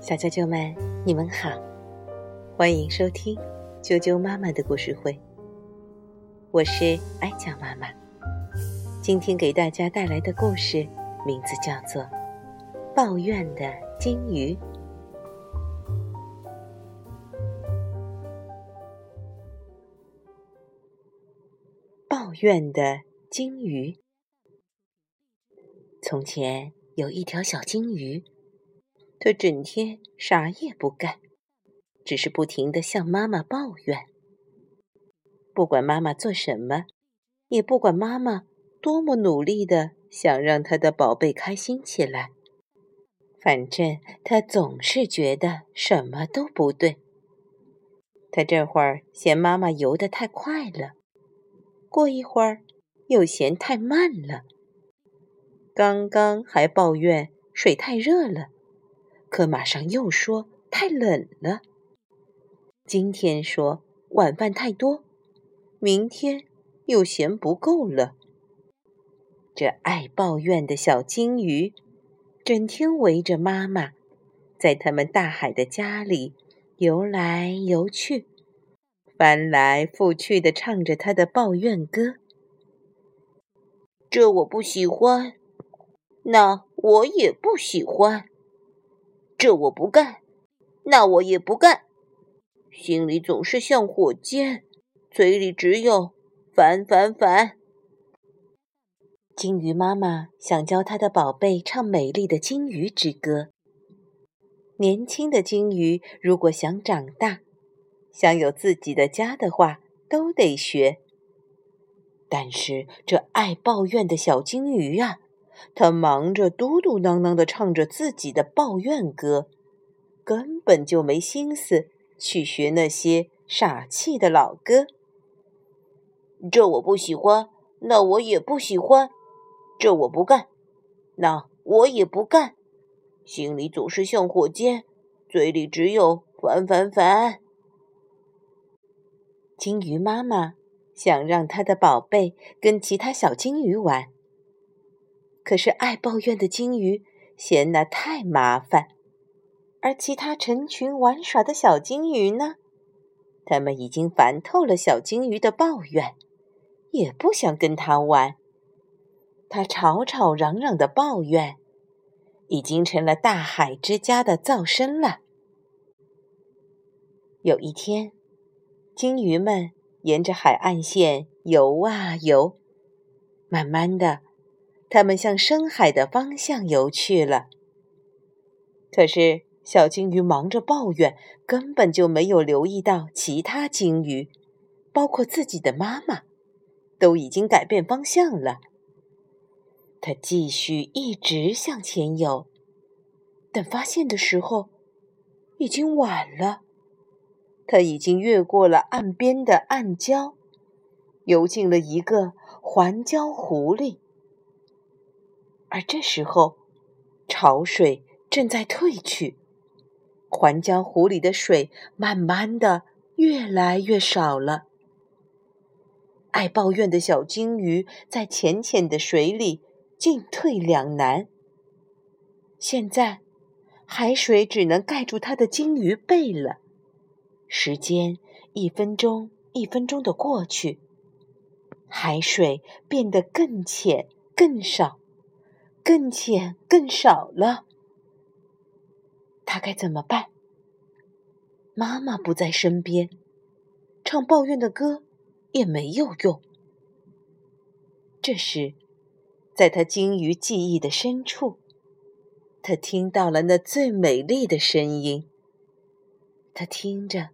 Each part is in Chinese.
小啾啾们，你们好，欢迎收听啾啾妈妈的故事会。我是艾佳妈妈，今天给大家带来的故事名字叫做《抱怨的金鱼》。抱怨的金鱼。从前有一条小金鱼。它整天啥也不干，只是不停的向妈妈抱怨。不管妈妈做什么，也不管妈妈多么努力的想让他的宝贝开心起来，反正他总是觉得什么都不对。他这会儿嫌妈妈游得太快了，过一会儿又嫌太慢了。刚刚还抱怨水太热了。可马上又说太冷了。今天说晚饭太多，明天又嫌不够了。这爱抱怨的小金鱼，整天围着妈妈，在他们大海的家里游来游去，翻来覆去的唱着他的抱怨歌。这我不喜欢，那我也不喜欢。这我不干，那我也不干，心里总是像火箭，嘴里只有烦烦烦。金鱼妈妈想教她的宝贝唱美丽的金鱼之歌。年轻的金鱼如果想长大，想有自己的家的话，都得学。但是这爱抱怨的小金鱼啊！他忙着嘟嘟囔囔的唱着自己的抱怨歌，根本就没心思去学那些傻气的老歌。这我不喜欢，那我也不喜欢；这我不干，那我也不干。心里总是像火箭，嘴里只有烦烦烦。金鱼妈妈想让她的宝贝跟其他小金鱼玩。可是爱抱怨的金鱼嫌那太麻烦，而其他成群玩耍的小金鱼呢？他们已经烦透了小金鱼的抱怨，也不想跟他玩。他吵吵嚷嚷的抱怨，已经成了大海之家的噪声了。有一天，金鱼们沿着海岸线游啊游，慢慢的。他们向深海的方向游去了。可是小金鱼忙着抱怨，根本就没有留意到其他金鱼，包括自己的妈妈，都已经改变方向了。它继续一直向前游，等发现的时候，已经晚了。它已经越过了岸边的暗礁，游进了一个环礁湖里。而这时候，潮水正在退去，环礁湖里的水慢慢的越来越少了。爱抱怨的小金鱼在浅浅的水里进退两难。现在，海水只能盖住它的金鱼背了。时间一分钟一分钟的过去，海水变得更浅更少。更浅，更少了。他该怎么办？妈妈不在身边，唱抱怨的歌也没有用。这时，在他金鱼记忆的深处，他听到了那最美丽的声音。他听着，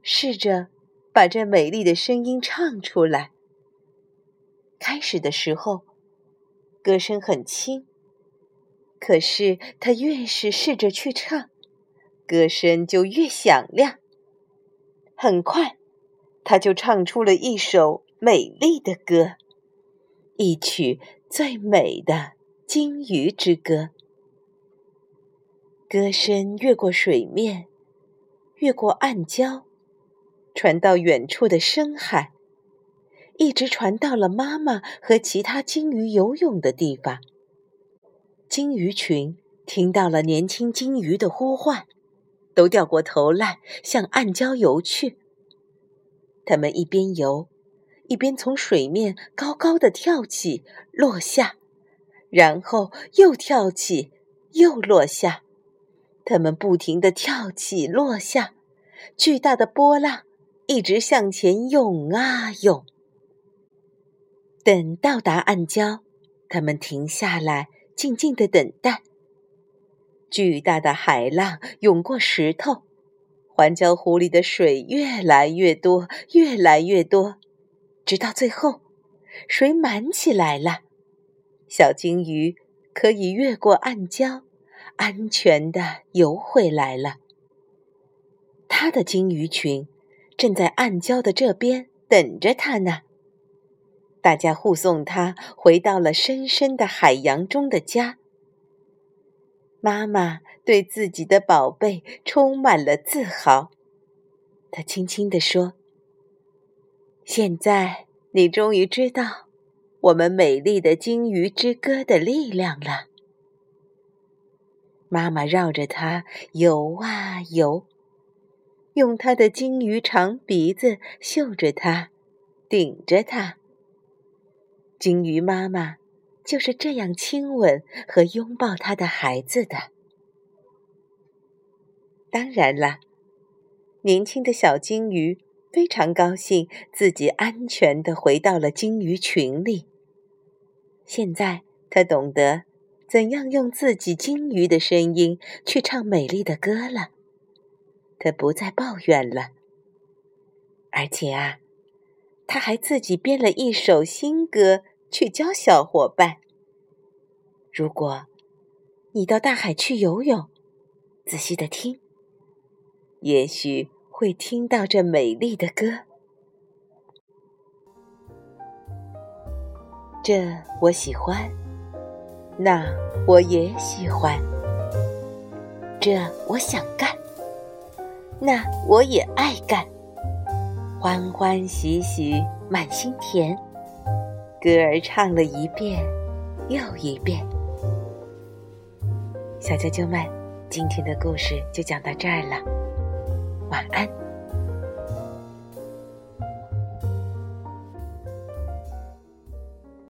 试着把这美丽的声音唱出来。开始的时候。歌声很轻，可是他越是试着去唱，歌声就越响亮。很快，他就唱出了一首美丽的歌，一曲最美的金鱼之歌。歌声越过水面，越过暗礁，传到远处的深海。一直传到了妈妈和其他鲸鱼游泳的地方。金鱼群听到了年轻鲸鱼的呼唤，都掉过头来向暗礁游去。它们一边游，一边从水面高高的跳起，落下，然后又跳起，又落下。它们不停地跳起落下，巨大的波浪一直向前涌啊涌。等到达暗礁，它们停下来，静静地等待。巨大的海浪涌过石头。环礁湖里的水越来越多，越来越多，直到最后，水满起来了。小金鱼可以越过暗礁，安全地游回来了。它的金鱼群正在暗礁的这边等着它呢。大家护送他回到了深深的海洋中的家。妈妈对自己的宝贝充满了自豪，她轻轻地说：“现在你终于知道我们美丽的鲸鱼之歌的力量了。”妈妈绕着它游啊游，用它的鲸鱼长鼻子嗅着它，顶着它。金鱼妈妈。就是这样亲吻和拥抱她的孩子的。当然了，年轻的小金鱼非常高兴自己安全的回到了金鱼群里。现在他懂得怎样用自己金鱼的声音去唱美丽的歌了。他不再抱怨了，而且啊，他还自己编了一首新歌。去教小伙伴。如果你到大海去游泳，仔细的听，也许会听到这美丽的歌。这我喜欢，那我也喜欢。这我想干，那我也爱干。欢欢喜喜满心甜。歌儿唱了一遍又一遍，小啾啾们，今天的故事就讲到这儿了，晚安。